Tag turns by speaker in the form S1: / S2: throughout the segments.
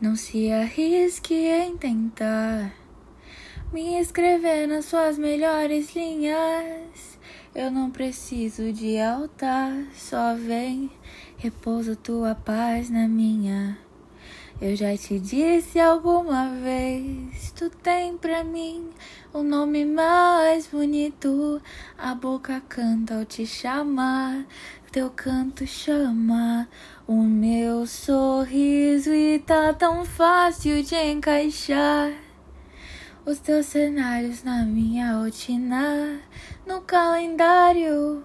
S1: Não se arrisque em tentar me escrever nas suas melhores linhas. Eu não preciso de altar, só vem, repousa tua paz na minha. Eu já te disse alguma vez, tu tem pra mim o nome mais bonito. A boca canta ao te chamar, teu canto chama o meu sorriso e tá tão fácil de encaixar os teus cenários na minha rotina, no calendário.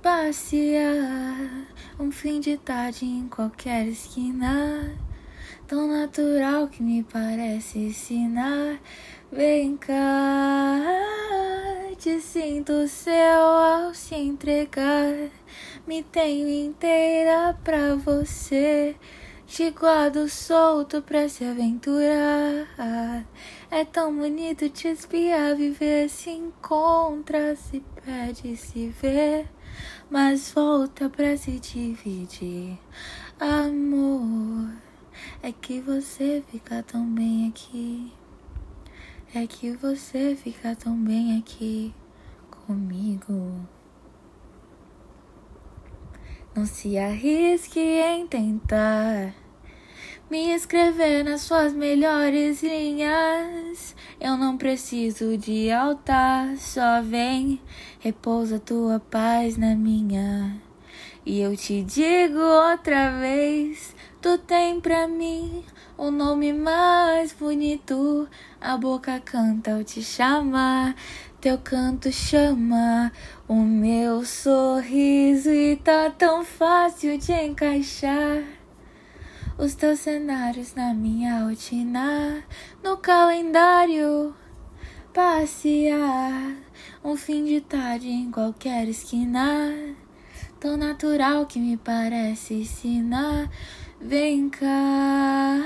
S1: Passear um fim de tarde em qualquer esquina, tão natural que me parece ensinar. Vem cá, te sinto seu ao se entregar. Me tenho inteira pra você. Te guardo solto pra se aventurar. É tão bonito te espiar, viver se encontra, se perde, se vê, mas volta pra se dividir. Amor, é que você fica tão bem aqui. É que você fica tão bem aqui comigo. Não se arrisque em tentar me escrever nas suas melhores linhas. Eu não preciso de altar, só vem, repousa tua paz na minha. E eu te digo outra vez, tu tem pra mim o nome mais bonito. A boca canta ao te chamar, teu canto chama o meu sorriso e tá tão fácil de encaixar. Os teus cenários na minha rotina, no calendário, passear. Um fim de tarde em qualquer esquina, tão natural que me parece ensinar. Vem cá,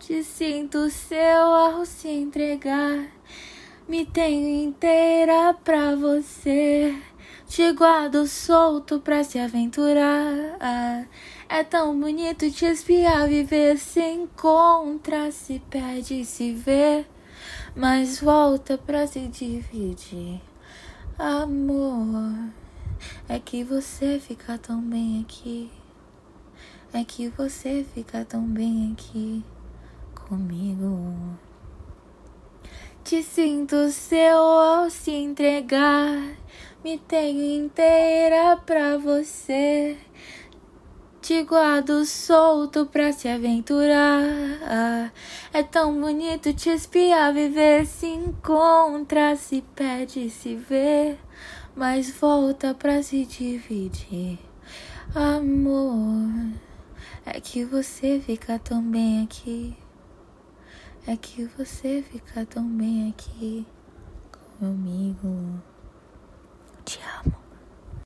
S1: te sinto seu ao se entregar. Me tenho inteira pra você. Te guardo solto pra se aventurar. É tão bonito te espiar, viver se encontra, se perde, se vê, mas volta pra se dividir. Amor, é que você fica tão bem aqui. É que você fica tão bem aqui comigo. Te sinto seu ao se entregar. Me tenho inteira pra você. Te guardo solto pra se aventurar. É tão bonito te espiar, viver se encontra, se perde, se vê, mas volta pra se dividir. Amor. É que você fica tão bem aqui. É que você fica tão bem aqui comigo.